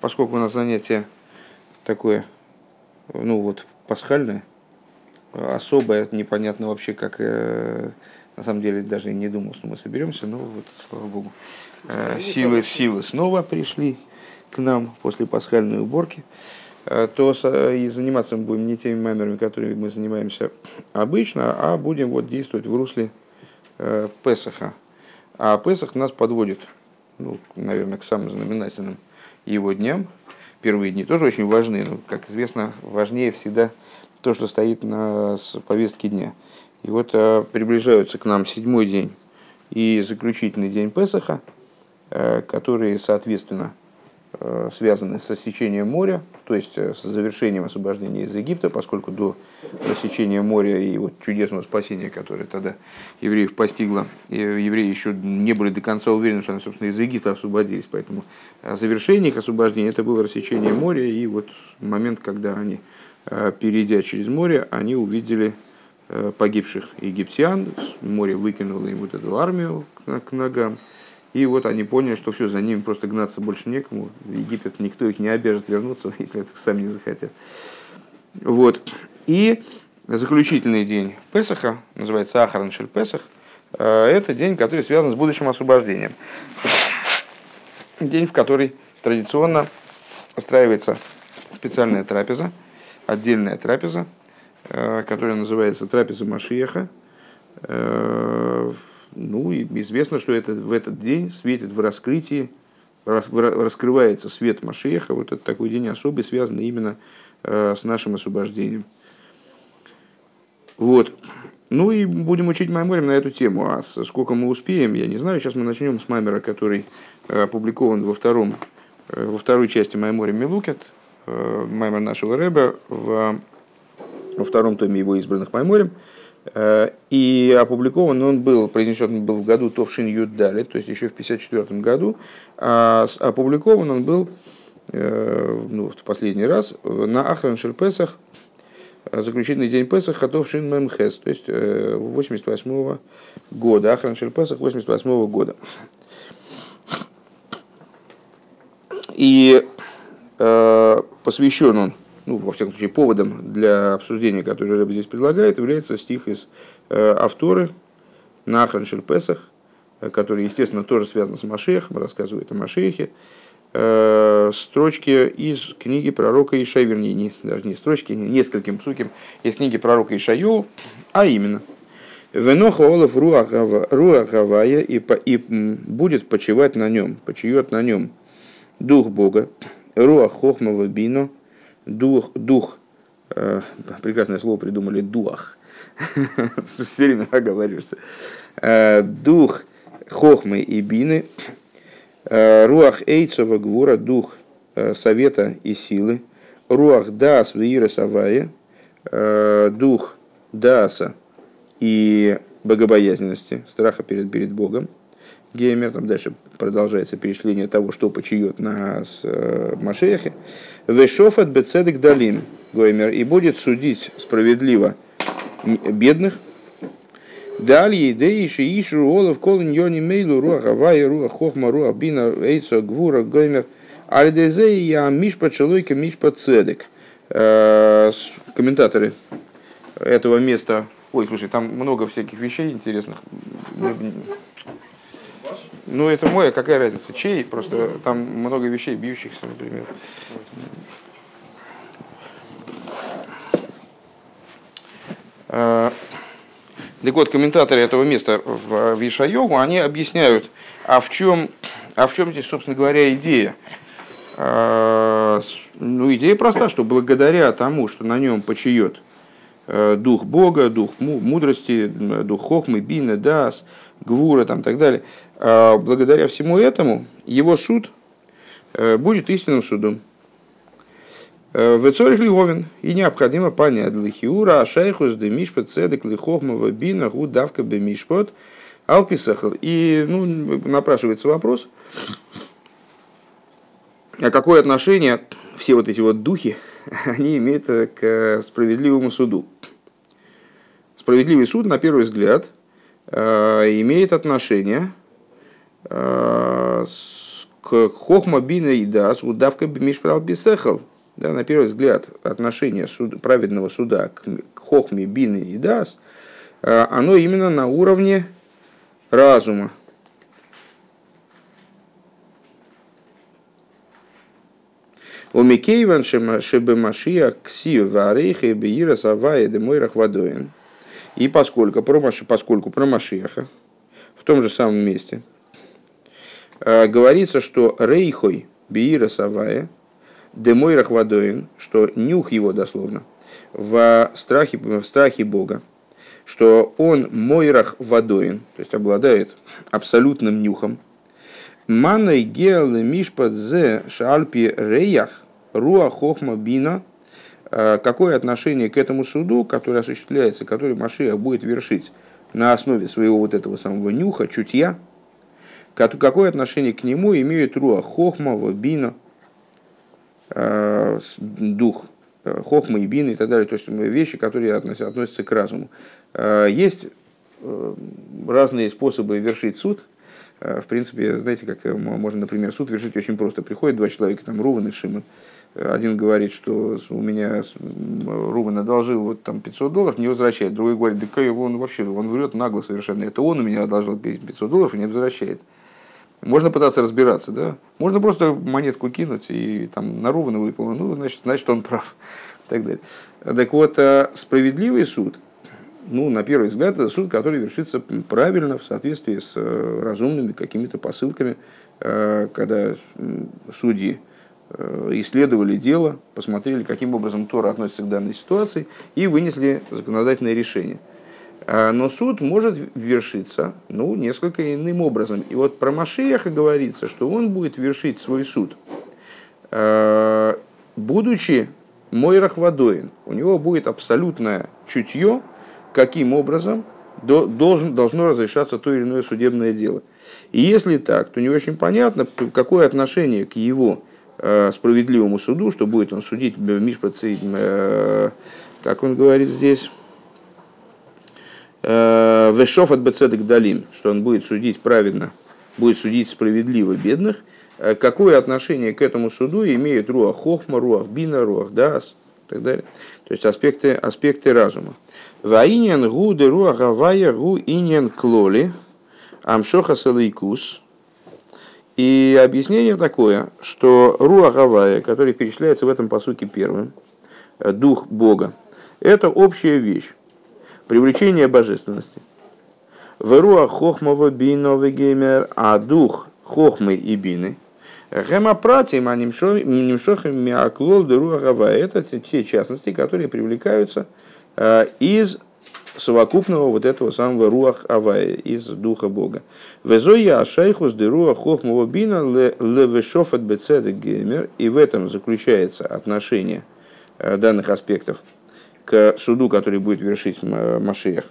Поскольку у нас занятие такое, ну вот, пасхальное, особое, непонятно вообще, как, э, на самом деле, даже не думал, что мы соберемся, но вот, слава богу, э, силы, силы снова пришли к нам после пасхальной уборки, э, то и заниматься мы будем не теми маймерами, которыми мы занимаемся обычно, а будем вот действовать в русле Песаха. А Песах нас подводит, ну, наверное, к самым знаменательным – его дням. Первые дни тоже очень важны, но, как известно, важнее всегда то, что стоит на повестке дня. И вот а, приближаются к нам седьмой день и заключительный день Песаха, а, которые, соответственно, Э, связаны с рассечением моря, то есть э, с завершением освобождения из Египта, поскольку до рассечения моря и вот чудесного спасения, которое тогда евреев постигло, евреи еще не были до конца уверены, что они, собственно, из Египта освободились, поэтому завершение их освобождения это было рассечение моря, и вот момент, когда они, э, перейдя через море, они увидели погибших египтян, море выкинуло им вот эту армию к ногам, и вот они поняли, что все, за ними просто гнаться больше некому. В Египет никто их не обяжет вернуться, если это сами не захотят. Вот. И заключительный день Песаха, называется Ахаран Шель Песах, э, это день, который связан с будущим освобождением. День, в который традиционно устраивается специальная трапеза, отдельная трапеза, э, которая называется трапеза Машиеха, э, ну, и известно, что это, в этот день светит в раскрытии, раскрывается свет Машеха. Вот это такой день особый, связанный именно э, с нашим освобождением. Вот. Ну и будем учить Майморем на эту тему. А сколько мы успеем, я не знаю. Сейчас мы начнем с Маймера, который э, опубликован во, втором, э, во второй части Майморем Милукет, Маймер нашего Рэба, в, во втором томе его избранных Майморем. Э, и опубликован он был, произнесен был в году Товшин Юддали, то есть еще в 1954 году. А опубликован он был э, ну, в последний раз на Ахран Песах, заключительный день Песаха Товшин Мемхес, то есть 88 э, года, Ахран Песах 88 года. И посвящен он ну, во всяком случае, поводом для обсуждения, который Рэб здесь предлагает, является стих из э, Авторы Нахран Песах, э, который, естественно, тоже связан с Машехом, рассказывает о Машехе. Э, строчки из книги пророка Ишай, вернее, не, даже не строчки, нескольким псуким из книги пророка Ишаю, а именно Веноха Олаф Руахавая и, и будет почивать на нем, почует на нем дух Бога, Руах Хохмава Бино, дух, дух э, прекрасное слово придумали, дуах, все время оговариваешься, э, дух хохмы и бины, э, руах эйцова гвура, дух э, совета и силы, руах дас виира савая, дух даса и богобоязненности, страха перед, перед Богом, Геймер, там дальше продолжается перечисление того, что почиет на э, Машехе. Вешофат бецедек далим, Гоймер, и будет судить справедливо бедных. Далее, дейши, ишу, олов, колин, йони, мейлу, руах, авая, руах, хохма, руах, бина, эйцо, гвура, Гоймер. Альдезей, я мишпа, человека, мишпа, цедек. Э, комментаторы этого места Ой, слушай, там много всяких вещей интересных. Ну, это мой, а какая разница? Чей? Просто там много вещей, бьющихся, например. А, так вот, комментаторы этого места в Вишайогу, они объясняют, а в чем, а в чем здесь, собственно говоря, идея? А, ну, идея проста, что благодаря тому, что на нем почиет э, дух Бога, дух мудрости, дух Хохмы, Бина, Дас, Гвура там, так далее, а, благодаря всему этому его суд э, будет истинным судом. Э, в Цорих Лиговин и необходимо понять Лихиура, Ашайхус, Демишпот, Цедек, Лихохмова, Бина, Гудавка, Бемишпот, Алписахал. И ну, напрашивается вопрос, а какое отношение все вот эти вот духи, они имеют к справедливому суду. Справедливый суд, на первый взгляд, э, имеет отношение Э, хохма бина и дас удавка мишпрал бисехал. Да, на первый взгляд, отношение суд, праведного суда к, к хохме бины и дас, э, оно именно на уровне разума. У Микейван шебе Машия ксию варейха и беира савая демойрах водоин. И поскольку про, поскольку про Машиаха в том же самом месте э, говорится, что рейхой беира савая демойрах водоин, что нюх его дословно в страхе, в страхе Бога, что он мойрах водоин, то есть обладает абсолютным нюхом, Маной гел мишпат зе шальпи реях руа хохма бина. Э, какое отношение к этому суду, который осуществляется, который Машия будет вершить на основе своего вот этого самого нюха, чутья, какое отношение к нему имеет руа хохма, бина, э, дух, э, хохма и бина и так далее, то есть вещи, которые относятся к разуму. Есть разные способы вершить суд – в принципе, знаете, как можно, например, суд вершить очень просто. Приходят два человека, там, Руван и Шимон. Один говорит, что у меня Руван одолжил вот там 500 долларов, не возвращает. Другой говорит, да он вообще, он врет нагло совершенно. Это он у меня одолжил 500 долларов и не возвращает. Можно пытаться разбираться, да? Можно просто монетку кинуть и там на Рувана выпало. Ну, значит, значит, он прав. Так далее. Так вот, э, справедливый суд – ну, на первый взгляд, это суд, который вершится правильно, в соответствии с э, разумными какими-то посылками, э, когда судьи исследовали дело, посмотрели, каким образом Тора относится к данной ситуации и вынесли законодательное решение. А, но суд может вершиться ну, несколько иным образом. И вот про Машеяха говорится, что он будет вершить свой суд, будучи Мойрах Водоин. У него будет абсолютное чутье каким образом должен, должно разрешаться то или иное судебное дело. И если так, то не очень понятно, какое отношение к его э, справедливому суду, что будет он судить Мишпаци, э, как он говорит здесь, э, Вешов от Бецедек Далим, что он будет судить праведно, будет судить справедливо бедных, э, какое отношение к этому суду имеет Руах Хохма, Руах Бина, Руах Дас и так далее. То есть аспекты, аспекты разума. Ваиньян гу деру агавая гу иньян клоли амшоха салейкус. И объяснение такое, что руагавая, который перечисляется в этом посуке первым, дух Бога, это общая вещь, привлечение божественности. Веруа хохмова бинова геймер, а дух хохмы и бины. Гема пратим, а немшохим миаклол деруагавая. Это те частности, которые привлекаются Э, из совокупного вот этого самого руах авая, из духа Бога. Везоя ашайхус де руах хохмова бина левешофат бецедек геймер. И в этом заключается отношение э, данных аспектов к суду, который будет вершить Машех,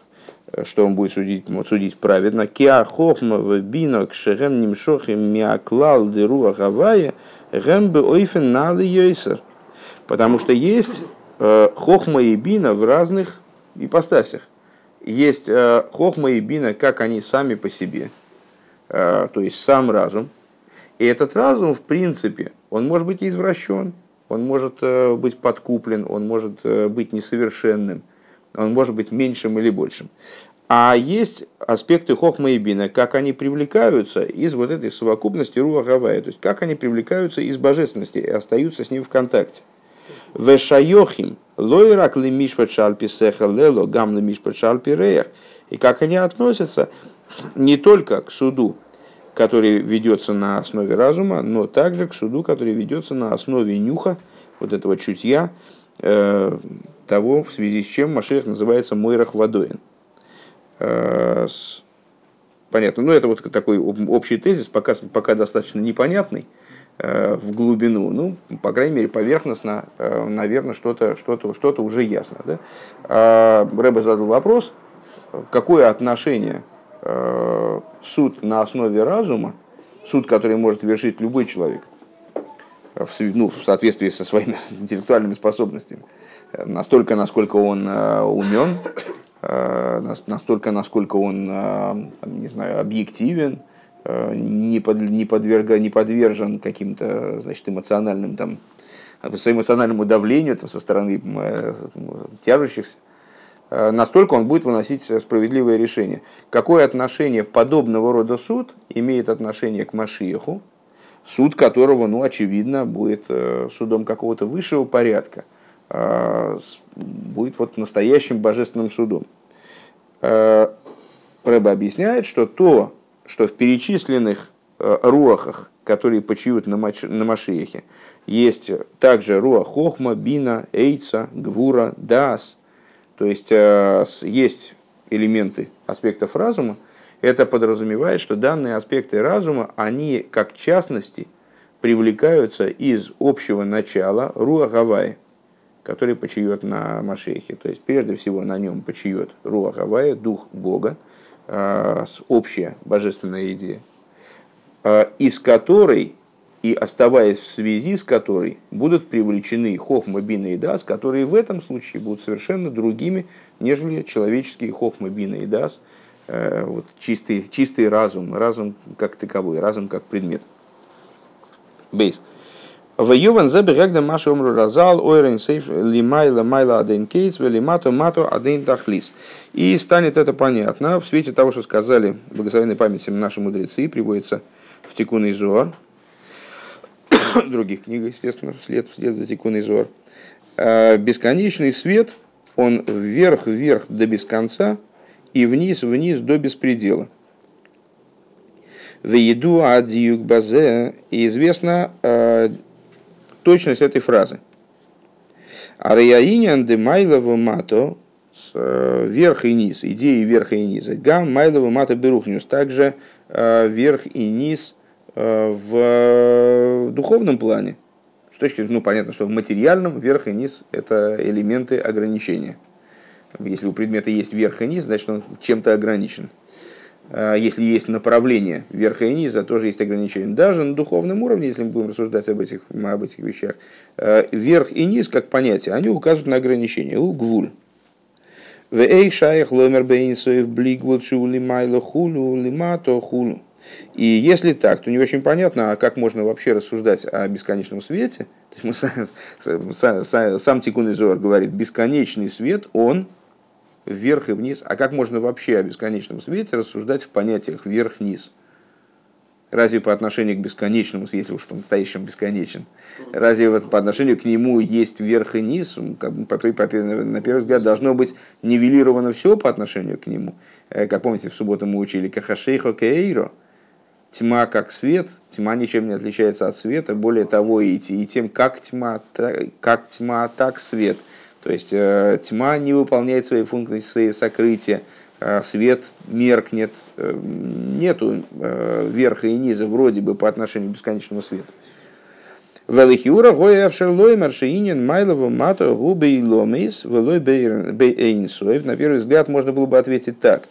э, что он будет судить, судить праведно. Киа хохма бина к шерем нимшохим миаклал де руах авая гэм бы ойфен надо йойсер. Потому что есть Э, хохма и бина в разных ипостасях. Есть э, хохма и бина, как они сами по себе, э, то есть сам разум. И этот разум, в принципе, он может быть извращен, он может быть подкуплен, он может быть несовершенным, он может быть меньшим или большим. А есть аспекты хохма и бина, как они привлекаются из вот этой совокупности руа гавая, то есть как они привлекаются из божественности и остаются с ним в контакте. Вешайохим, лойрак ли мишпат шальпи сеха лело, гам ли мишпат шальпи реях. И как они относятся не только к суду, который ведется на основе разума, но также к суду, который ведется на основе нюха, вот этого чутья, э, того, в связи с чем Машех называется Мойрах Вадоин. Э, понятно. Ну, это вот такой общий тезис, пока, пока достаточно непонятный. Э, в глубину, ну, по крайней мере, поверхностно, э, наверное, что-то что -то, что -то уже ясно. Да? А Рэбе задал вопрос, какое отношение э, суд на основе разума, суд, который может вершить любой человек, в, ну, в соответствии со своими интеллектуальными способностями, настолько, насколько он умен, настолько, насколько он, не знаю, объективен, не, под, не, подверга, не подвержен каким-то значит, эмоциональным там, эмоциональному давлению там, со стороны тяжущихся, настолько он будет выносить справедливое решение. Какое отношение подобного рода суд имеет отношение к Машиеху, суд которого, ну, очевидно, будет судом какого-то высшего порядка, будет вот настоящим божественным судом. Рэба объясняет, что то, что в перечисленных э, руахах, которые почивают на, Маш, на Машиехе, есть также руах Хохма, Бина, Эйца, Гвура, Дас, то есть э, есть элементы аспектов разума, это подразумевает, что данные аспекты разума, они как частности привлекаются из общего начала Руа Гавайи, который почиет на Машехе. То есть прежде всего на нем почиет Руа Гавайи, дух Бога, общая божественная идея, э, из которой и оставаясь в связи с которой будут привлечены хохма, бина и дас, которые в этом случае будут совершенно другими, нежели человеческие хохма, бина и дас, э, вот чистый, чистый разум, разум как таковой, разум как предмет. Бейс. В Юван забе регда маша умру разал, ойрен сейф лимайла майла аден кейс, велимато мато аден тахлис. И станет это понятно в свете того, что сказали благословенной памяти наши мудрецы, приводится в Тикун Изуар, других книгах, естественно, вслед, вслед за Тикун Изуар. «А бесконечный свет, он вверх-вверх до без конца и вниз-вниз до беспредела. В еду адиюк базе, и известно а, точность этой фразы. Арияинян де майлову мато, э, верх и низ, идеи верха и низа. Гам майлову мато берухнюс, также э, верх и низ э, в духовном плане. С точки ну, понятно, что в материальном верх и низ – это элементы ограничения. Если у предмета есть верх и низ, значит он чем-то ограничен. А, если есть направление верха и низа, тоже есть ограничения. Даже на духовном уровне, если мы будем рассуждать об этих, об этих вещах, а, верх и низ, как понятие, они указывают на ограничения. У гвуль. В эй шаях ломер бейнсоев блигвуд шули майло хулу лимато хулу. И если так, то не очень понятно, а как можно вообще рассуждать о бесконечном свете. То есть мы, сам, сам, сам Тикун Изор говорит, бесконечный свет, он вверх и вниз. А как можно вообще о бесконечном свете рассуждать в понятиях вверх-низ? Разве по отношению к бесконечному, если уж по-настоящему бесконечен, разве вот по отношению к нему есть верх и низ? Как, на первый взгляд должно быть нивелировано все по отношению к нему. Э, как помните, в субботу мы учили Кахашейхо Кейро. Тьма как свет, тьма ничем не отличается от света. Более того, и, и тем, как тьма, как тьма, так свет – то есть э, тьма не выполняет свои функции сокрытия, э, свет меркнет, э, нету верха и низа вроде бы по отношению к бесконечному свету. Велихиура гоявшер лоймер майлову мато губы и ломис велой бейнсоев. На первый взгляд можно было бы ответить так.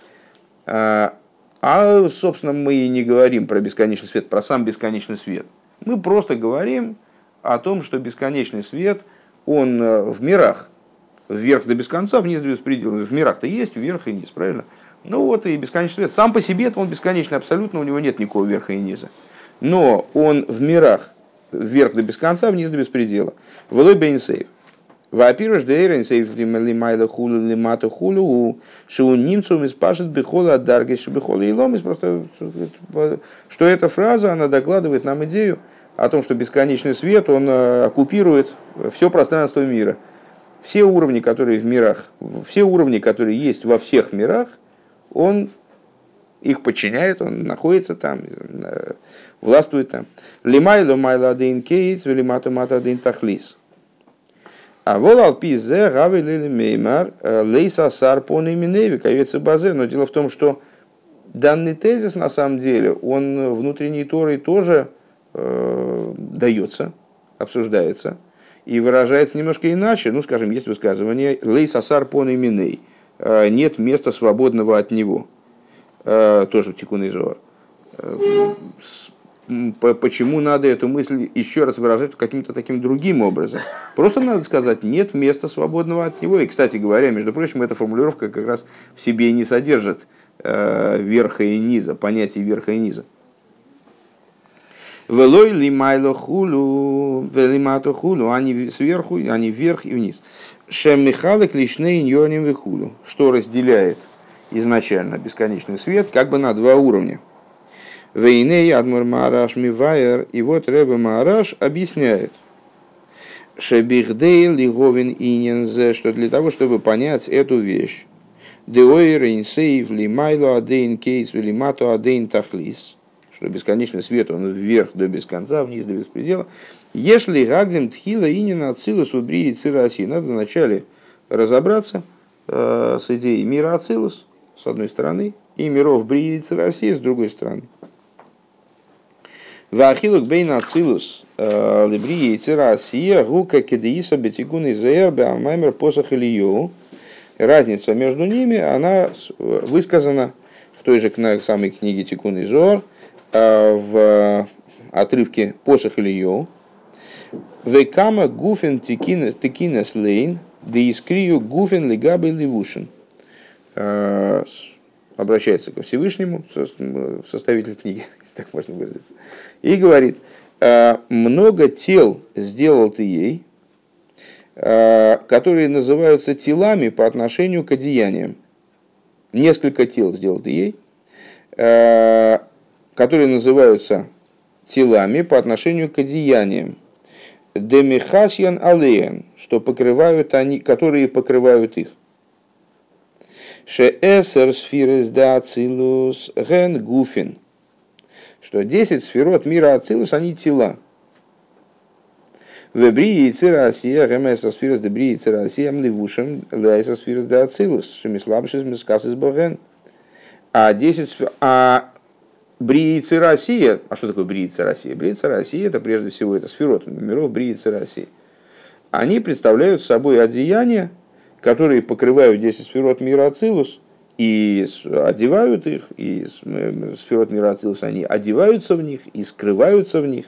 А, а, собственно, мы и не говорим про бесконечный свет, про сам бесконечный свет. Мы просто говорим о том, что бесконечный свет, он в мирах, вверх до без конца, вниз до беспредела. В мирах-то есть вверх и низ, правильно? Ну вот и бесконечный свет. Сам по себе он бесконечный абсолютно, у него нет никакого верха и низа. Но он в мирах вверх до без конца, вниз до беспредела. Влой бейнсейв. Во-первых, дейрен сейф лимайла хулу лимата хулу, шоу немцу миспашет бихола даргиш бихола и ломис. Просто, что эта фраза, она докладывает нам идею о том, что бесконечный свет, он э, оккупирует все пространство мира – все уровни, которые в мирах, все уровни, которые есть во всех мирах, он их подчиняет, он находится там, властвует там. Лимайло майла один кейц, велимату мата один тахлис. А вол алпизе гавы лили меймар э, лейса сар по именеви каюется базе. Но дело в том, что данный тезис на самом деле, он внутренней Торой тоже э, дается, обсуждается и выражается немножко иначе. Ну, скажем, есть высказывание «лей сасар пон именей» э, нет места свободного от него. Э, тоже Тикун Изор. Э, почему надо эту мысль еще раз выражать каким-то таким другим образом? Просто надо сказать, нет места свободного от него. И, кстати говоря, между прочим, эта формулировка как раз в себе не содержит верха и низа, понятие верха и низа. Велой лимайло хулу, велимато хулу, они сверху, они вверх и вниз. Шем Михалык лишней иньоним вихулу, что разделяет изначально бесконечный свет как бы на два уровня. Вейней Адмур Маараш Мивайер, и вот Рэбе Маараш объясняет, Шебихдейл Лиговин Инензе, что для того, чтобы понять эту вещь, Деойр Инсейв Лимайло Адейн Кейс Велимато Адейн Тахлис – что бесконечный свет, он вверх до без конца, вниз до беспредела. Если гагдем тхила инина ацилус убри и цираси, надо вначале разобраться э, с идеей мира ацилус, с одной стороны, и миров бри и цираси с другой стороны. Вахилук бейн ацилус э, либри и цирасия гука кедеиса бетигун из беамаймер посох или Разница между ними, она высказана в той же самой книге Тикун и Зор, Э, в отрывке посох Илью. Векама гуфен текинес лейн, да искрию гуфен легабы ливушин. Э, обращается ко Всевышнему, составитель книги, если так можно выразиться, и говорит, «Э, много тел сделал ты ей, которые называются телами по отношению к одеяниям. Несколько тел сделал ты ей, которые называются телами по отношению к одеяниям. Демихасьян алеян, что покрывают они, которые покрывают их. Шеэсер сфирес да ацилус ген гуфин, что 10 сферот мира ацилус, они тела. В брии цира асия гемеса сфирес де брии цира асия мливушем лейса сфирес да ацилус, шемислабшис мискасис боген. А 10 а Бриицы Россия, а что такое Бриицы Россия? Бриицы Россия это прежде всего это сферот миров Бриицы России. Они представляют собой одеяния, которые покрывают 10 сферот мира Ацилус и одевают их, и сферот мира Ацилус, они одеваются в них и скрываются в них.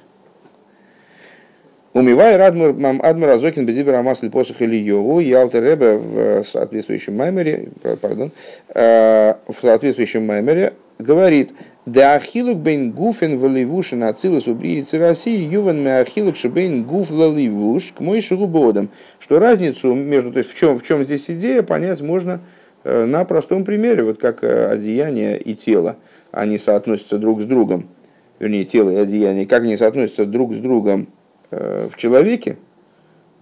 Умивай Адмур Азокин Бедибер Амасль Посох Йогу и Алтеребе в соответствующем маймере, пардон, э, в соответствующем маймере говорит, да ахилук бейн гуфен валивушин ацилус убриицы России юван ме ахилук шебейн гуф лаливуш к мой шагубодам. Что разницу между, то есть в чем, в чем здесь идея, понять можно э, на простом примере, вот как э, одеяние и тело, они соотносятся друг с другом, вернее, тело и одеяние, как они соотносятся друг с другом? э, в человеке,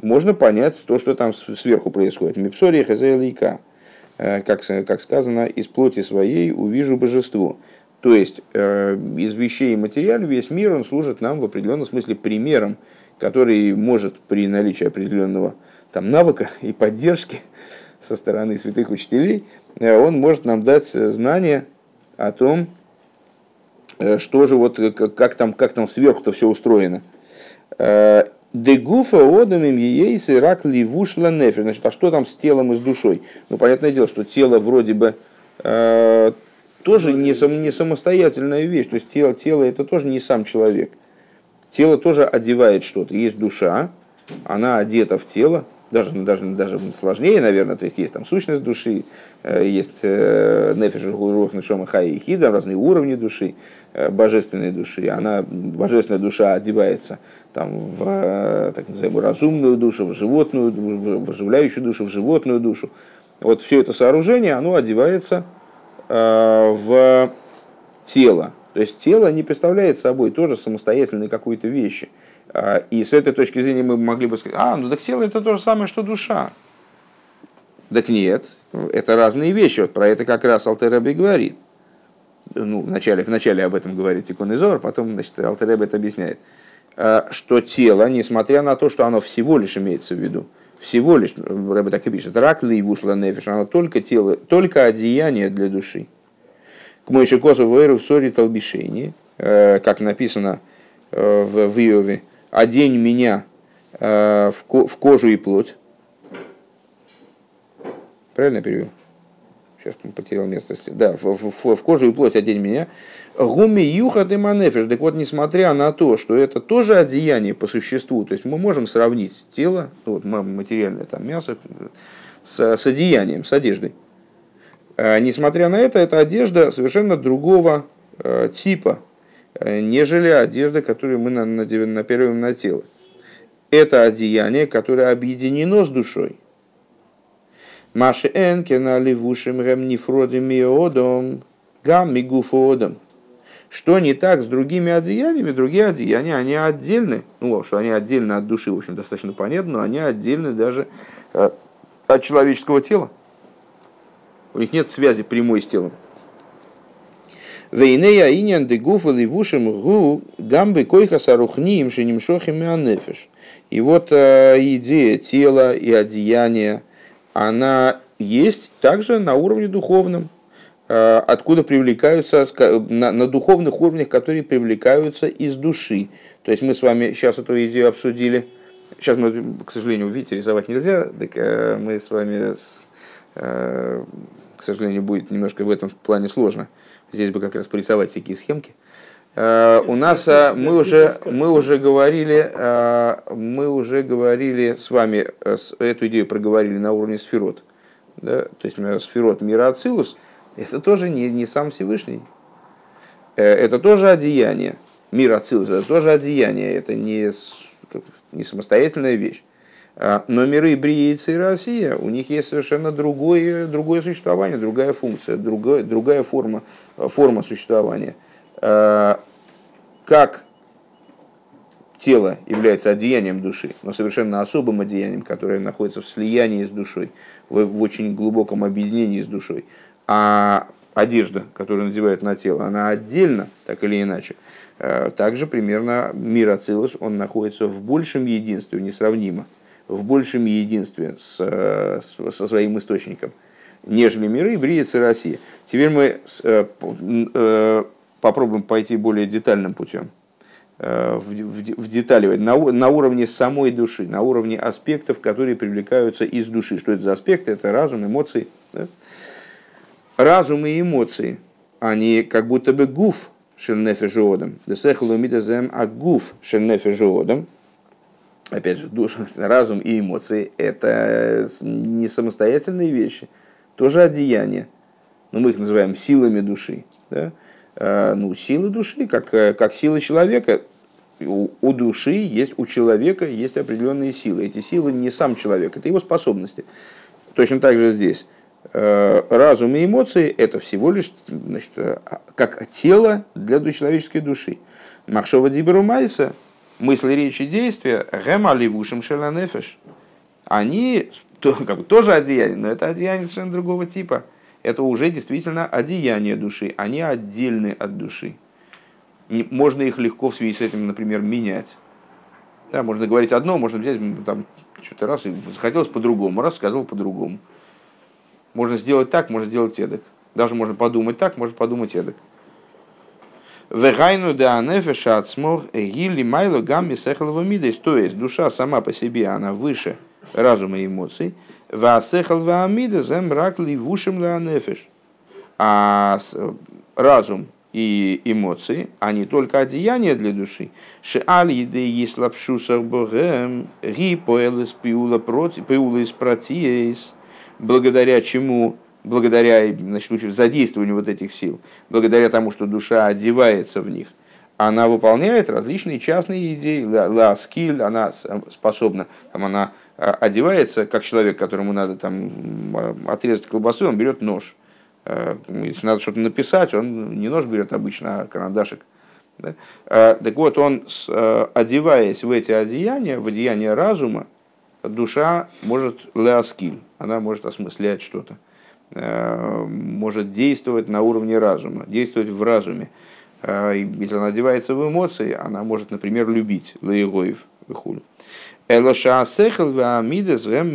можно понять то, что там сверху происходит. Мипсория хазелика, как, как сказано, из плоти своей увижу божество. То есть э, из вещей и материала весь мир он служит нам в определенном смысле примером, который может при наличии определенного там, навыка и поддержки со стороны святых учителей, э, он может нам дать знание о том, э, что же вот, как там, как там сверху-то все устроено. Дегуфа одамим ейсы рак ливушла нефер. Значит, а что там с телом и с душой? Ну, понятное дело, что тело вроде бы тоже не, сам, не самостоятельная вещь. То есть тело, тело это тоже не сам человек. Тело тоже одевает что-то. Есть душа, она одета в тело, даже, даже, даже сложнее, наверное, то есть есть там сущность души, э, есть э, нефиш, рух, нишома, хай и хида, разные уровни души, э, божественной души. Она, божественная душа одевается там, в так называемую разумную душу, в животную, в оживляющую душу, в животную душу. Вот все это сооружение, оно одевается в тело. То есть тело не представляет собой тоже самостоятельной какой-то вещи. А, и с этой точки зрения мы могли бы сказать, а, ну так тело это то же самое, что душа. Так нет, это разные вещи. Вот про это как раз Алтереби говорит. Ну, вначале, вначале об этом говорит Тикун Изор, потом значит, Алтереби это объясняет. Э, что тело, несмотря на то, что оно всего лишь имеется в виду, всего лишь, Рэбе так и пишет, рак ли вушла нефиш, оно только тело, только одеяние для души. К моему косу в ссоре толбишени, э, как написано э, в Иове, одень меня э, в кожу и плоть. Правильно перевел? Сейчас потерял место. Да, в, в, в кожу и плоть одень меня. Гуми юха ты манефиш. Так вот, несмотря на то, что это тоже одеяние по существу, то есть мы можем сравнить тело, ну, вот материальное там мясо, с, с одеянием, с одеждой. А, несмотря на это, это одежда совершенно другого э, типа. Нежели одежда, которую мы напяливаем на тело. Это одеяние, которое объединено с душой. Маши энкена ливушим гем нефродим иодом гам. Что не так с другими одеяниями? Другие одеяния, они отдельны. Ну, что они отдельны от души, в общем, достаточно понятно, но они отдельны даже э, от человеческого тела. У них нет связи прямой с телом. Вейнея иньян де гуфа ливушим гу гамбы койха сарухниим шенимшохим анефиш. И вот э, идея тела и одеяния, она есть также на уровне духовном, э, откуда привлекаются, на, на духовных уровнях, которые привлекаются из души. То есть мы с вами сейчас эту идею обсудили. Сейчас мы, к сожалению, видите, рисовать нельзя, так э, мы с вами, к сожалению, будет немножко в этом плане сложно. Здесь бы как раз порисовать всякие схемки. Uh, у нас uh, мы уже мы уже говорили uh, мы уже говорили с вами эту идею проговорили на уровне сферот, да? то есть сферот мира Ацилус это тоже не, не сам Всевышний, э, это тоже одеяние мир Ацилус это тоже одеяние, это не не самостоятельная вещь. А, но миры Бриица и Россия, у них есть совершенно другое, другое существование, другая функция, другая, другая форма, форма существования. А, как тело является одеянием души, но совершенно особым одеянием, которое находится в слиянии с душой, в, в очень глубоком объединении с душой. А одежда, которую надевают на тело, она отдельно, так или иначе. А, также примерно мир Ацилус, он находится в большем единстве, несравнимо в большем единстве с, со своим источником, нежели миры, бриется Россия. Теперь мы э, э, попробуем пойти более детальным путем, э, в, в, в детали, на, на уровне самой души, на уровне аспектов, которые привлекаются из души. Что это за аспекты? Это разум, эмоции. Да? Разум и эмоции, они как будто бы гуф шельнефежодом. Десехлумидазем а гуф шельнефежодом опять же, душа, разум и эмоции – это не самостоятельные вещи, тоже одеяния. Но мы их называем силами души. Да? А, ну, силы души, как, как силы человека. У, у души есть, у человека есть определенные силы. Эти силы не сам человек, это его способности. Точно так же здесь. А, разум и эмоции – это всего лишь значит, как тело для человеческой души. Махшова Диберу Майса мысли, речи, действия, гема ливушим шеланефеш, они то, как бы, тоже одеяние, но это одеяние совершенно другого типа. Это уже действительно одеяние души, они отдельны от души. И можно их легко в связи с этим, например, менять. Да, можно говорить одно, можно взять там что-то раз и захотелось по-другому, раз сказал по-другому. Можно сделать так, можно сделать эдак. Даже можно подумать так, можно подумать эдак. Вегайну да анефеша ацмох гили майло гамми сехалова мидейс. То есть душа сама по себе, она выше разума и эмоций. Васехал ваамида зем рак ливушим анефеш. А разум и эмоции, они только одеяния для души. Шеаль еды еслапшусах богем, ги против, пиула из протиес, благодаря чему благодаря значит, задействованию вот этих сил, благодаря тому, что душа одевается в них, она выполняет различные частные идеи, ла скиль, она способна, там, она а, одевается, как человек, которому надо там, отрезать колбасу, он берет нож. А, если надо что-то написать, он не нож берет обычно, а карандашик. Да? А, так вот, он, одеваясь в эти одеяния, в одеяния разума, душа может леоскиль, она может осмыслять что-то. Э, может действовать на уровне разума, действовать в разуме. Э, если она одевается в эмоции, она может, например, любить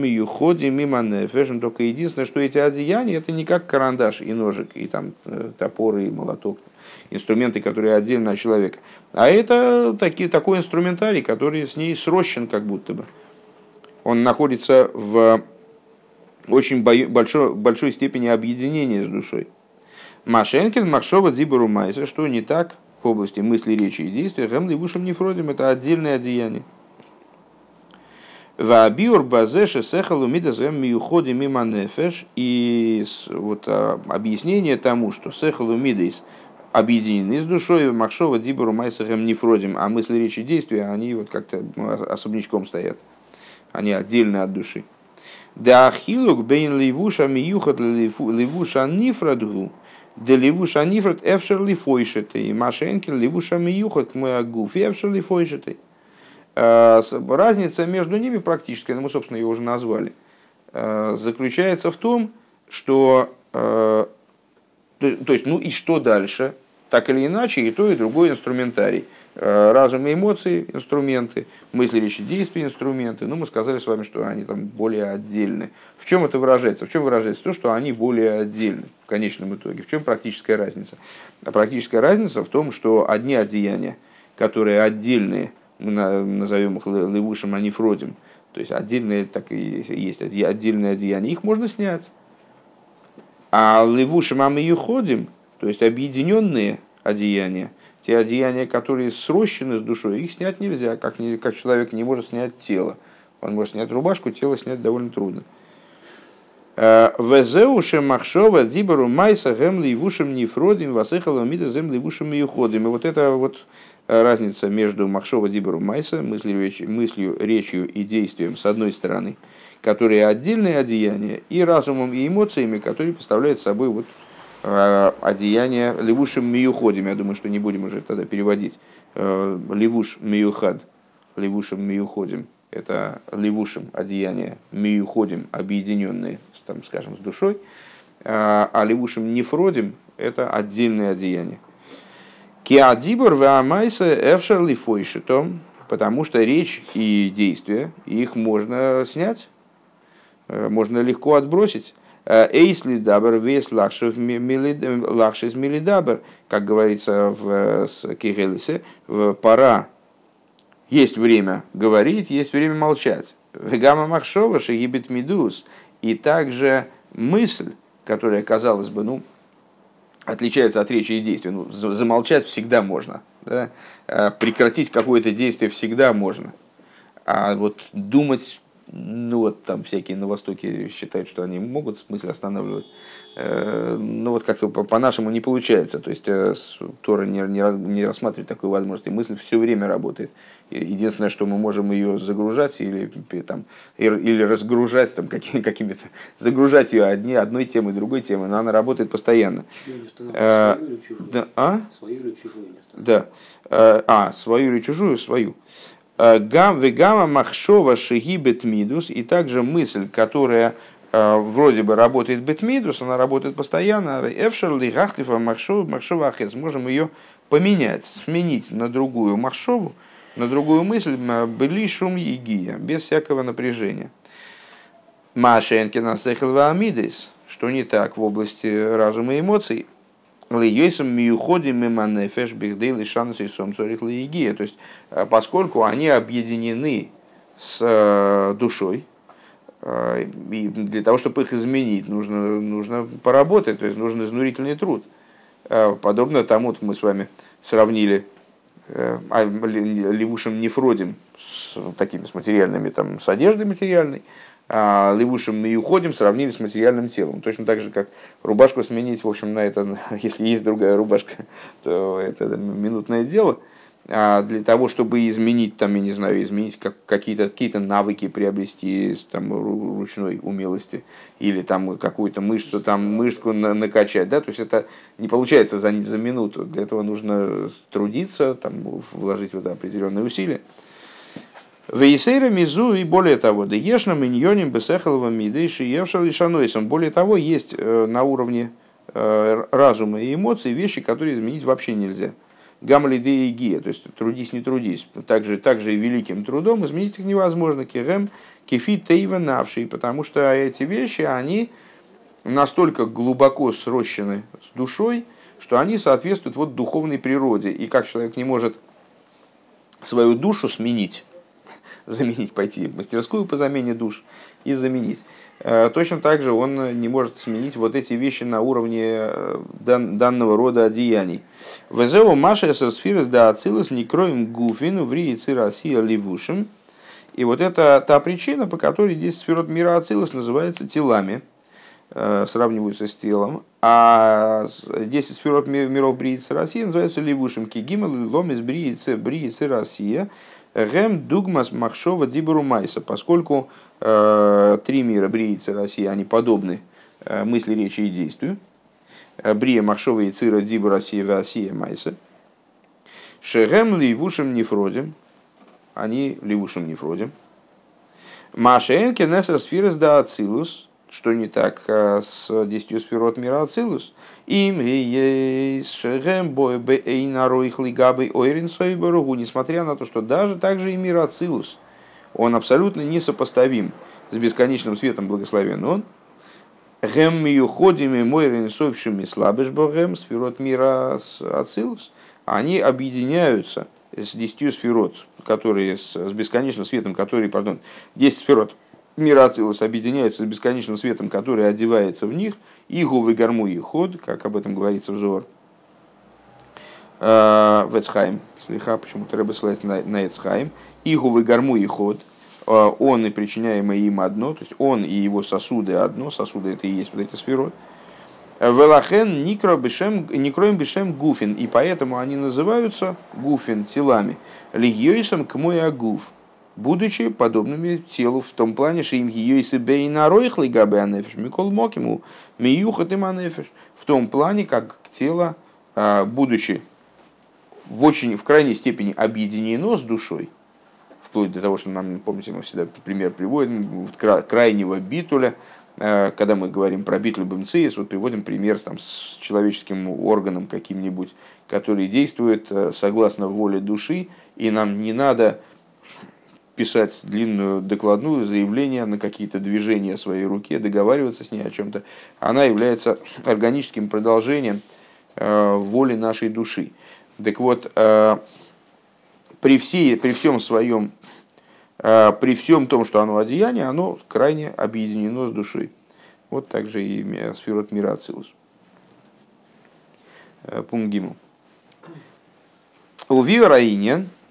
юходи мимо нефешем. Только единственное, что эти одеяния, это не как карандаш и ножик, и там э, топор и молоток, инструменты, которые отдельно от человека. А это таки, такой инструментарий, который с ней срощен как будто бы. Он находится в очень большой, большой степени объединения с душой. Машенкин, Маршова, Дзибару Майса, что не так в области мысли, речи и действия, Гемли Вушем Нефродим – это отдельное одеяние. Ваабиур базеше сехалу мидазем миуходи мимо нефеш. И вот объяснение тому, что сехалу мидейс объединены с душой, Махшова, Дибору, Майсахем, Нефродим, а мысли, речи, действия, они вот как-то ну, особнячком стоят. Они отдельны от души. Да ахилук бейн ливуша миюхат ливуша нифрадгу, да ливуша нифрад эфшер лифойшеты, и машенкин ливуша миюхат муагуф эфшер лифойшеты. Э, разница между ними практически, ну, мы, собственно, ее уже назвали, э, заключается в том, что, э, то есть, ну и что дальше? Так или иначе, и то, и другой инструментарий. Разум и эмоции – инструменты, мысли, речи, действия – инструменты. Ну, мы сказали с вами, что они там более отдельны. В чем это выражается? В чем выражается то, что они более отдельны в конечном итоге? В чем практическая разница? А практическая разница в том, что одни одеяния, которые отдельные – мы назовем их левушем, а фродим. То есть отдельные, так и есть отдельные одеяния, их можно снять. А левушем, а мы ходим, то есть объединенные одеяния, те одеяния, которые срощены с душой, их снять нельзя, как, не, как человек не может снять тело. Он может снять рубашку, тело снять довольно трудно. Э, Везеушем махшова дибару майса гем ливушем нефродим васыхала мида зем ливушем и уходим. И вот это вот Э, разница между Махшова Диберу Майса, мыслью, мыслью, речью и действием с одной стороны, которые отдельные одеяния, и разумом и эмоциями, которые представляют собой вот, э, одеяния левушим миюходим. Я думаю, что не будем уже тогда переводить. Э, левуш миюхад, левушим миюходим. Это левушим одеяния, миюходим, объединенные, там, скажем, с душой. А левушим нефродим – это отдельные одеяния. Киадибор ваамайса эфшерли фойшитом, потому что речь и действия, их можно снять, э, можно легко отбросить. Э, Эйсли дабр вес лахшис милидабр, как говорится в Кигелисе, пора есть время говорить, есть время молчать. Вегама махшова шегибит медус. И также мысль, которая, казалось бы, ну, отличается от речи и действия. Ну, замолчать всегда можно. Да? А прекратить какое-то действие всегда можно. А вот думать, ну вот там всякие на Востоке считают, что они могут мысль останавливать. Э, ну вот как-то по-нашему не получается. То есть э, Тора не, не, рассматривает такую возможность. И мысль все время работает. Единственное, что мы можем ее загружать или, там, или разгружать там, какими, какими-то, загружать ее одни, одной темой, другой темой, но она работает постоянно. А, да, а? Свою или чужую? Да. А, свою или чужую? Свою. Гам вегама махшова шигибет мидус, и также мысль, которая вроде бы работает бетмидус, она работает постоянно, эфшер ли гахлифа махшова ахес, можем ее поменять, сменить на другую махшову, на другую мысль, были шум егия, без всякого напряжения. Машенкина сехал амидис, что не так в области разума и эмоций. Лейсом миюходим миманефеш бихдей шанс и сомцорих егия. То есть, э, поскольку они объединены с э, душой, э, и для того, чтобы их изменить, нужно, нужно поработать, то есть нужен изнурительный труд. Подобно тому, мы с вами сравнили а левушим нефродим с такими с материальными, там, с одеждой материальной, а левушим мы уходим, сравнили с материальным телом. Точно так же, как рубашку сменить, в общем, на это, если есть другая рубашка, то это минутное дело – а для того, чтобы изменить, там, я не знаю, изменить как, какие-то какие навыки, приобрести там, ручной умелости, или там какую-то мышцу, там, мышцу на, накачать, да, то есть это не получается за, за минуту, для этого нужно трудиться, там, вложить в это определенные усилия. Вейсейра мизу и более того, да ешна миньоним бесехалова миды шиевша лишанойсом. Более того, есть э, на уровне э, разума и эмоций вещи, которые изменить вообще нельзя. Гамлиде и гия, то есть трудись, не трудись. Также, также и великим трудом изменить их невозможно. Кирем, кефи, тейва, навший, потому что эти вещи, они настолько глубоко срощены с душой, что они соответствуют вот духовной природе. И как человек не может свою душу сменить, заменить, пойти в мастерскую по замене душ и заменить. Э, точно так же он не может сменить вот эти вещи на уровне э, дан, данного рода одеяний. Везеу Маша Сосфирус да Ацилус не кроем гуфину в Риицы Россия Ливушем. И вот это та причина, по которой 10 сферот мира Ацилус называется телами. сравниваются с телом, а 10 сферот миров Бриицы России называются левушем кигимел лом из Бриицы Бриицы Россия, Гем Дугмас Махшова Дибру Майса, поскольку э, три мира Бриицы России, они подобны э, мысли, речи и действию. Э, Брия Махшова и Цира Дибру Россия Васия Майса. Шегем Ливушем Нефродим, они Ливушем Нефродим. Машенки Несер Сфирес да Ацилус, что не так а с десятью сферот мира Ацилус. Им несмотря на то, что даже также и мир Ацилус, он абсолютно несопоставим с бесконечным светом благословен он. Гем юходими мойрин совшими слабыш богем, сферот мира Ацилус, они объединяются с десятью сферот, которые с, бесконечным светом, который, пардон, десять сферот мира Ацилус объединяются с бесконечным светом, который одевается в них, игу выгарму и ход, как об этом говорится в Зор. Э, в Эцхайм, слегка почему-то Рэбе ссылается на, на Эцхайм. Игу выгарму и ход, э, он и причиняемое им одно, то есть он и его сосуды одно, сосуды это и есть вот эти сферы. Велахен никроем бешем гуфин, и поэтому они называются гуфин телами. Лигьёйсом к мой агуф будучи подобными телу в том плане, что им ее если бейна ройхли габе анефиш, микол мокиму, миюхат им анефиш, в том плане, как тело, а, будучи в очень, в крайней степени объединено с душой, вплоть до того, что нам, помните, мы всегда пример приводим, крайнего битуля, а, когда мы говорим про битуль бемциис, вот приводим пример там, с человеческим органом каким-нибудь, который действует а, согласно воле души, и нам не надо писать длинную докладную заявление на какие-то движения своей руке, договариваться с ней о чем-то, она является органическим продолжением э, воли нашей души. Так вот, э, при, всей, при всем своем, э, при всем том, что оно одеяние, оно крайне объединено с душой. Вот также и сферот мира Ацилус. Пункт. У Виораинен, а,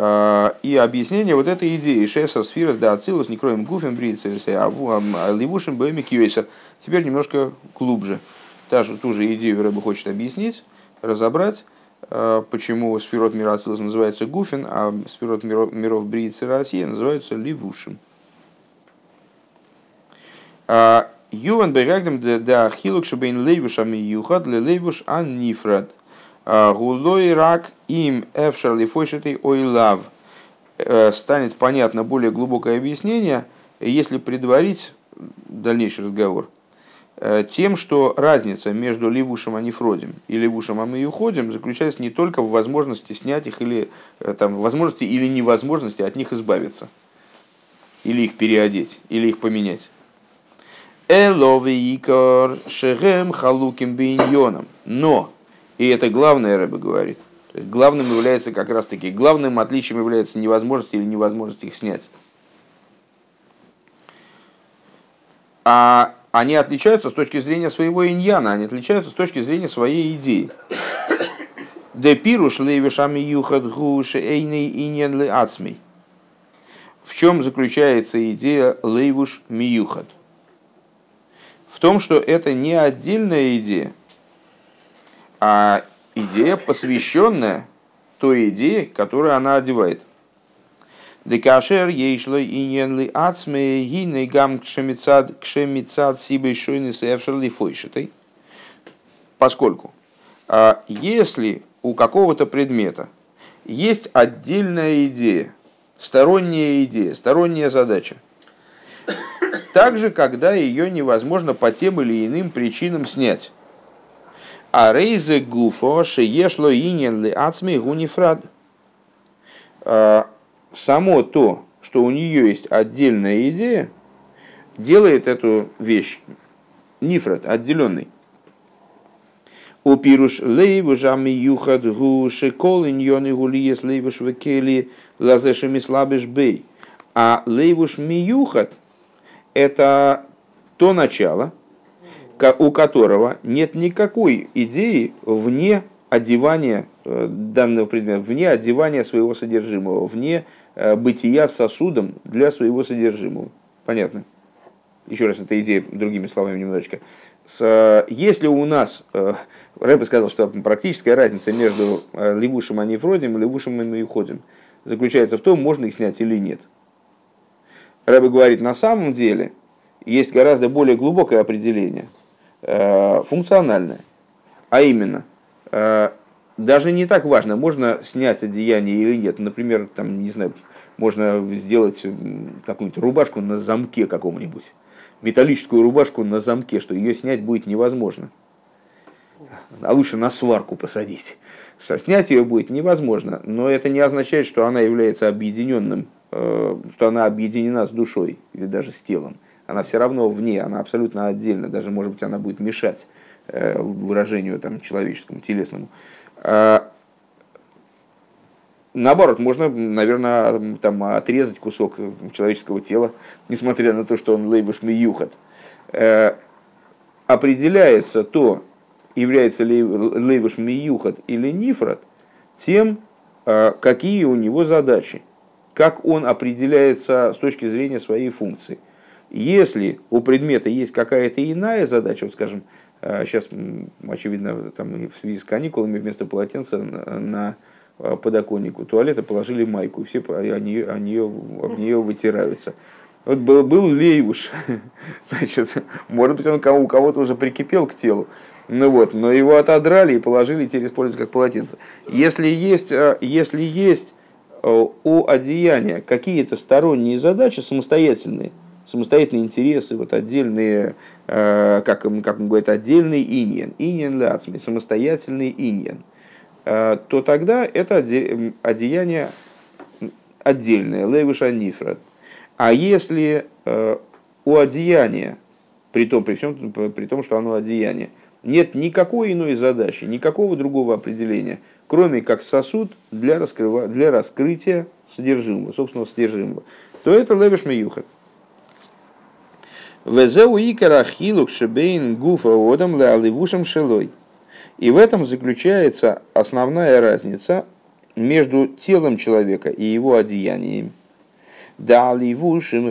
и объяснение вот этой идеи Шеса Сфирос да Ацилус, не кроем Гуфен Брицелеса, а Ливушин Бэми Кьюэса. Теперь немножко глубже. Та же, ту же идею Рэба хочет объяснить, разобрать, а, почему Сфирот мира Ацилус называется Гуфин, а Сфирот миров, миров Брицы России называются Ливушин. А, Юван Бегагдем да Хилук Шабейн Лейвуш Амиюхад Лейвуш Ан Нифрад – Гулой рак им эфшар лифойшитый ойлав. Э, станет понятно более глубокое объяснение, если предварить дальнейший разговор э, тем, что разница между левушем анифродим и левушем амиюходим заключается не только в возможности снять их или э, там, возможности или невозможности от них избавиться, или их переодеть, или их поменять. Эловикор шегем халуким биньоном. Но и это главное, Рэбе говорит. То есть главным является как раз таки, главным отличием является невозможность или невозможность их снять. А они отличаются с точки зрения своего иньяна, они отличаются с точки зрения своей идеи. Де пируш лейвишами юхат гуши эйный иньян ле ацмей. В чем заключается идея лейвуш миюхат? В том, что это не отдельная идея, а идея, посвященная той идее, которую она одевает. Декашер ейшло иньенли ацме гиней гам кшемицад кшемицад сибей шойны сэфшерли фойшитой. Поскольку а если у какого-то предмета есть отдельная идея, сторонняя идея, сторонняя задача, также когда ее невозможно по тем или иным причинам снять, а рейзе гуфо шеешло инен ли ацми гунифрад. А, само то, что у нее есть отдельная идея, делает эту вещь нифрат, отделенный. У пируш лейву жами юхад гу шекол иньоны гулиес лейвуш векели лазешами слабиш бей. А лейвуш миюхат – это то начало, у которого нет никакой идеи вне одевания э, данного предмета, вне одевания своего содержимого, вне э, бытия сосудом для своего содержимого. Понятно? еще раз, эта идея другими словами немножечко, с, если у нас, э, Рэбе сказал, что практическая разница между э, левушем анифродим и левушем анифходим заключается в том, можно их снять или нет. Рэбе говорит, на самом деле есть гораздо более глубокое определение, э, функциональное, а именно, даже не так важно, можно снять одеяние или нет. Например, там, не знаю, можно сделать какую-нибудь рубашку на замке каком-нибудь металлическую рубашку на замке, что ее снять будет невозможно. А лучше на сварку посадить. Снять ее будет невозможно, но это не означает, что она является объединенным, э, что она объединена с душой или даже с телом. Она все равно вне, она абсолютно отдельно, даже может быть она будет мешать э, выражению там, человеческому, телесному. А Наоборот, можно, наверное, там, отрезать кусок человеческого тела, несмотря на то, что он лейбуш миюхат. Э, определяется то, является ли лейбуш миюхат или нифрат, тем, э, какие у него задачи, как он определяется с точки зрения своей функции. Если у предмета есть какая-то иная задача, вот скажем, сейчас, э, очевидно, там, в связи с каникулами вместо полотенца на Э, подоконнику туалета положили майку, все они, они об нее вытираются. Вот был, был лейвуш, значит, может быть, он у кого-то уже прикипел к телу, ну вот, но его отодрали и положили, теперь используют как полотенце. Если есть, э, если есть у одеяния какие-то сторонние задачи самостоятельные, самостоятельные интересы, вот отдельные, как, как он говорит, отдельный иньян, иньян ляцми, самостоятельный иньян – Э, то тогда это одеяние отдельное, лейвыша нифрат. А если э, у одеяния, при том, при, всем, при том, что оно одеяние, нет никакой иной задачи, никакого другого определения, кроме как сосуд для, раскрыва, для раскрытия содержимого, собственного содержимого, то это левиш меюхат. Везеу икара хилук шебейн гуфа одам ле аливушам шелой. И в этом заключается основная разница между телом человека и его одеяниями. Дали вушим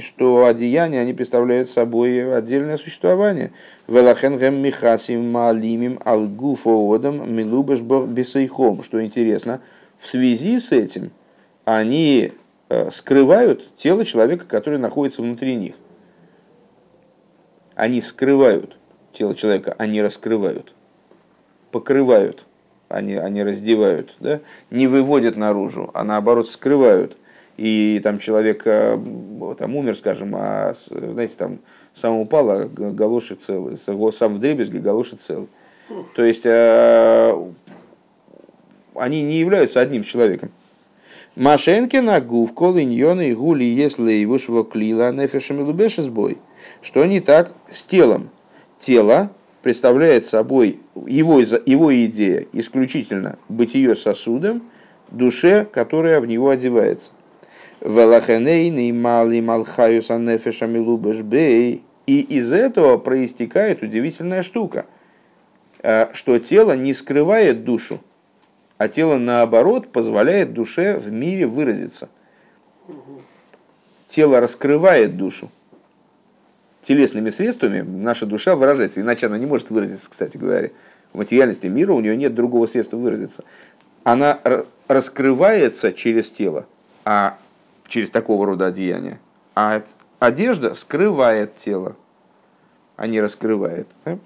что одеяния они представляют собой отдельное существование. Велахен гэм михасим малимим алгуфоодам милубаш бесейхом. Что интересно, в связи с этим они скрывают тело человека, который находится внутри них. Они скрывают тело человека, они раскрывают, покрывают, они, они раздевают, да? не выводят наружу, а наоборот скрывают. И там человек э, там умер, скажем, а знаете, там сам упал, а галоши целый, сам в дребезге, галоши целый. То есть э, они не являются одним человеком. Машенки на гув, колыньоны и гули, если его шво клила, нефешами лубешес бой. Что не так с телом? тело представляет собой его, его идея исключительно быть ее сосудом, душе, которая в него одевается. И из этого проистекает удивительная штука, э, что тело не скрывает душу, а тело наоборот позволяет душе в мире выразиться. Тело раскрывает душу телесными средствами наша душа выражается, иначе она не может выразиться, кстати говоря. В материальности мира у нее нет другого средства выразиться. Она раскрывается через тело, а через такого рода одеяния. А одежда скрывает тело, а не раскрывает. Да?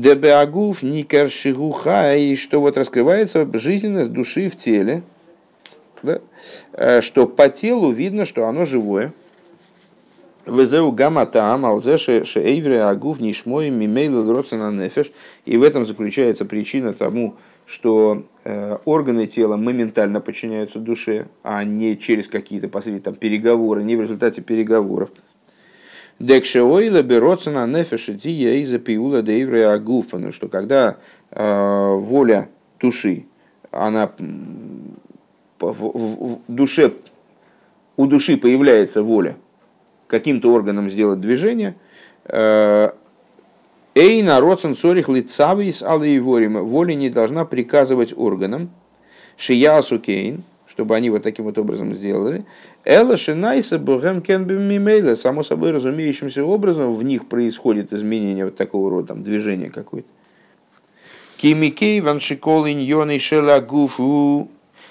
Дебеагуф никар и что вот раскрывается жизненность души в теле, да? Э, что по телу видно, что оно живое, Везеу гамата амалзеши шеэйвре агув нишмой мимейл родсена нефеш. И в этом заключается причина тому, что э, органы тела моментально подчиняются душе, а не через какие-то последние там, переговоры, не в результате переговоров. Декшеойла берется на нефеше тия и запиула дейвре агув, потому что когда э, воля души, она в, в, в душе, у души появляется воля, каким-то органом сделать движение. Э, Эй, народ сенсорих лицавис алейворим. Воля не должна приказывать органам. Шиясу кейн, чтобы они вот таким вот образом сделали. Эла шинайса богем кенбимимейла, само собой разумеющимся образом в них происходит изменение вот такого рода там, движения какое-то. Кимикей ваншикол иньоны шелагуфу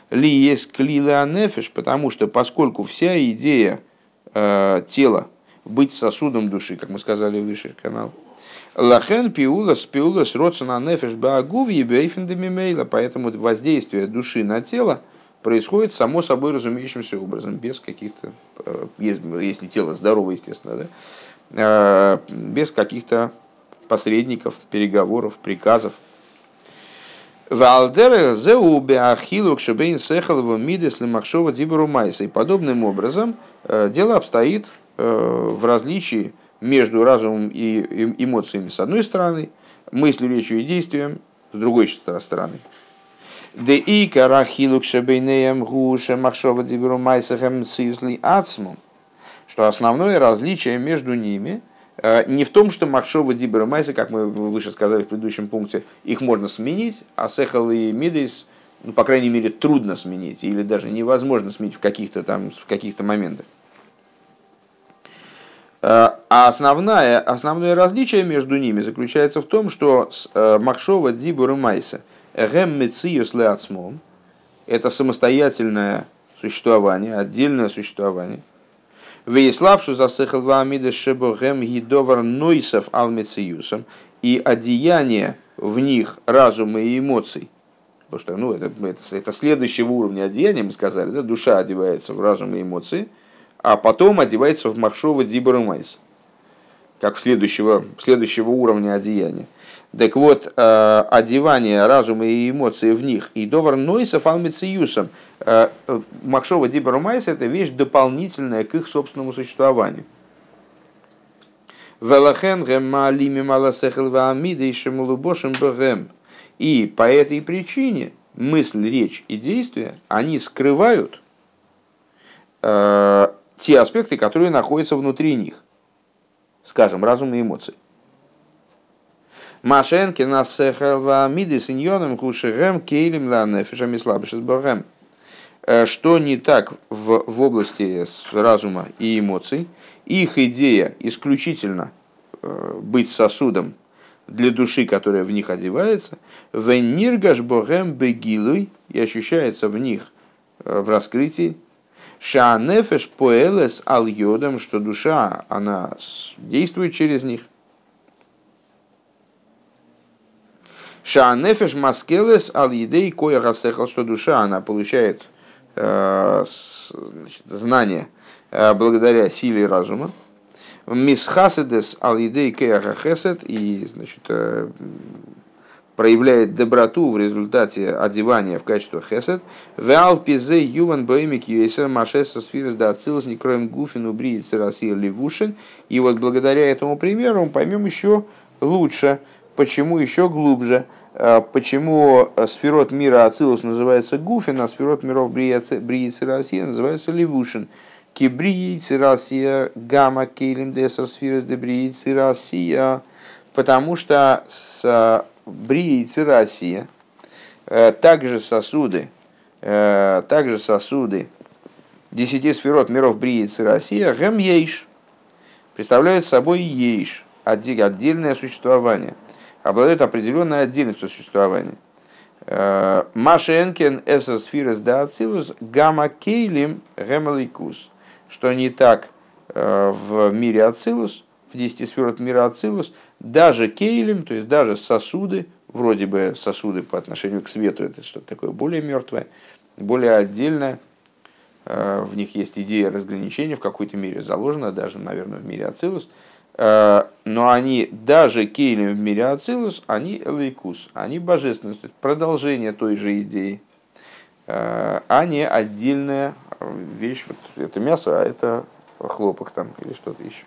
ли есть клила нефиш, потому что поскольку вся идея э, тела быть сосудом души, как мы сказали выше канал, Лахен пиулас пиулас родсона нефиш баагувьи бейфендемимейла, поэтому воздействие души на тело происходит само собой разумеющимся образом, без каких-то, э, если тело здорово, естественно, да, э, без каких-то посредников, переговоров, приказов. И подобным образом э, дело обстоит в различии между разумом и эмоциями с одной стороны, мыслью, речью и действием с другой стороны. Де и карахилук шебейнеем гуша махшова диберу майса хэмциюсли ацмум. Что основное различие между ними – Э, не в том, что Махшова Дибера Майса, как мы выше сказали в предыдущем пункте, их можно сменить, а Сехал и Мидейс, ну, по крайней мере, трудно сменить, или даже невозможно сменить в каких-то там, в каких-то моментах. Э, а основное, основное различие между ними заключается в том, что э, Махшова Дибера Майса, Гэм Мециюс Леацмом, это самостоятельное существование, отдельное существование – Веиславшу засыхал ваамида шебогем гидовар нойсов алмециюсом и одеяние в них разума и эмоций. Потому что ну, это, это, это следующего уровня одеяния, мы сказали, да, душа одевается в разум и эмоции, а потом одевается в махшова дибару майс, как следующего, следующего уровня одеяния. Так вот, э, одевание разума и эмоций в них и довар нойса фалмициюсом. Э, Махшова дибарумайса – это вещь дополнительная к их собственному существованию. Велахен гемалими маласехел ваамида и шемулубошем бэгэм. И по этой причине мысль, речь и действия, они скрывают э, те аспекты, которые находятся внутри них. Скажем, разум и эмоции. Машенки нас сехава миды синьоном хушерем кейлем ланефишами слабышес богем. Э, что не так в, в области разума и эмоций? Их идея исключительно э, быть сосудом для души, которая в них одевается, вениргаш богем бегилуй и ощущается в них э, в раскрытии, шанефеш поэлес ал йодом, что душа, она действует через них – Шаанефеш маскелес ал едей коя гасехал, что душа, она получает э, значит, знание э, благодаря силе разума. Мисхаседес ал едей коя и значит, э, проявляет доброту в результате одевания в качестве хесед. Веал пизе юван боемик юэсер машесер сфирес да ацилус некроем гуфин убриет церасир левушин. И вот благодаря этому примеру мы поймем еще лучше, почему еще глубже, а, почему сферот мира Ацилус называется Гуфин, а сферот миров Бриицы Россия называется Левушин. Кибриицы Россия, гамма кейлим десер сферес де Бриицы Россия, потому что с а, Бриицы Россия э, также сосуды, э, также сосуды десяти сферот миров Бриицы Россия, гэм ейш, представляют собой ейш, отдельное существование – обладают определенной отдельностью существования. Э, Машенкен эсосфирес да ацилус гамма кейлим гемаликус. Что не так в мире ацилус, в десяти сферот мира ацилус, даже кейлим, то есть даже сосуды, вроде бы сосуды по отношению к свету, это что-то такое более мертвое, более отдельное, э, в них есть идея разграничения в какой-то мере заложена, даже, наверное, в мире Ацилус, Э, но они даже кейлем в мире Ацилус, они элейкус, они божественность, продолжение той же идеи, э, а не отдельная вещь. Вот это мясо, а это хлопок там или что-то еще.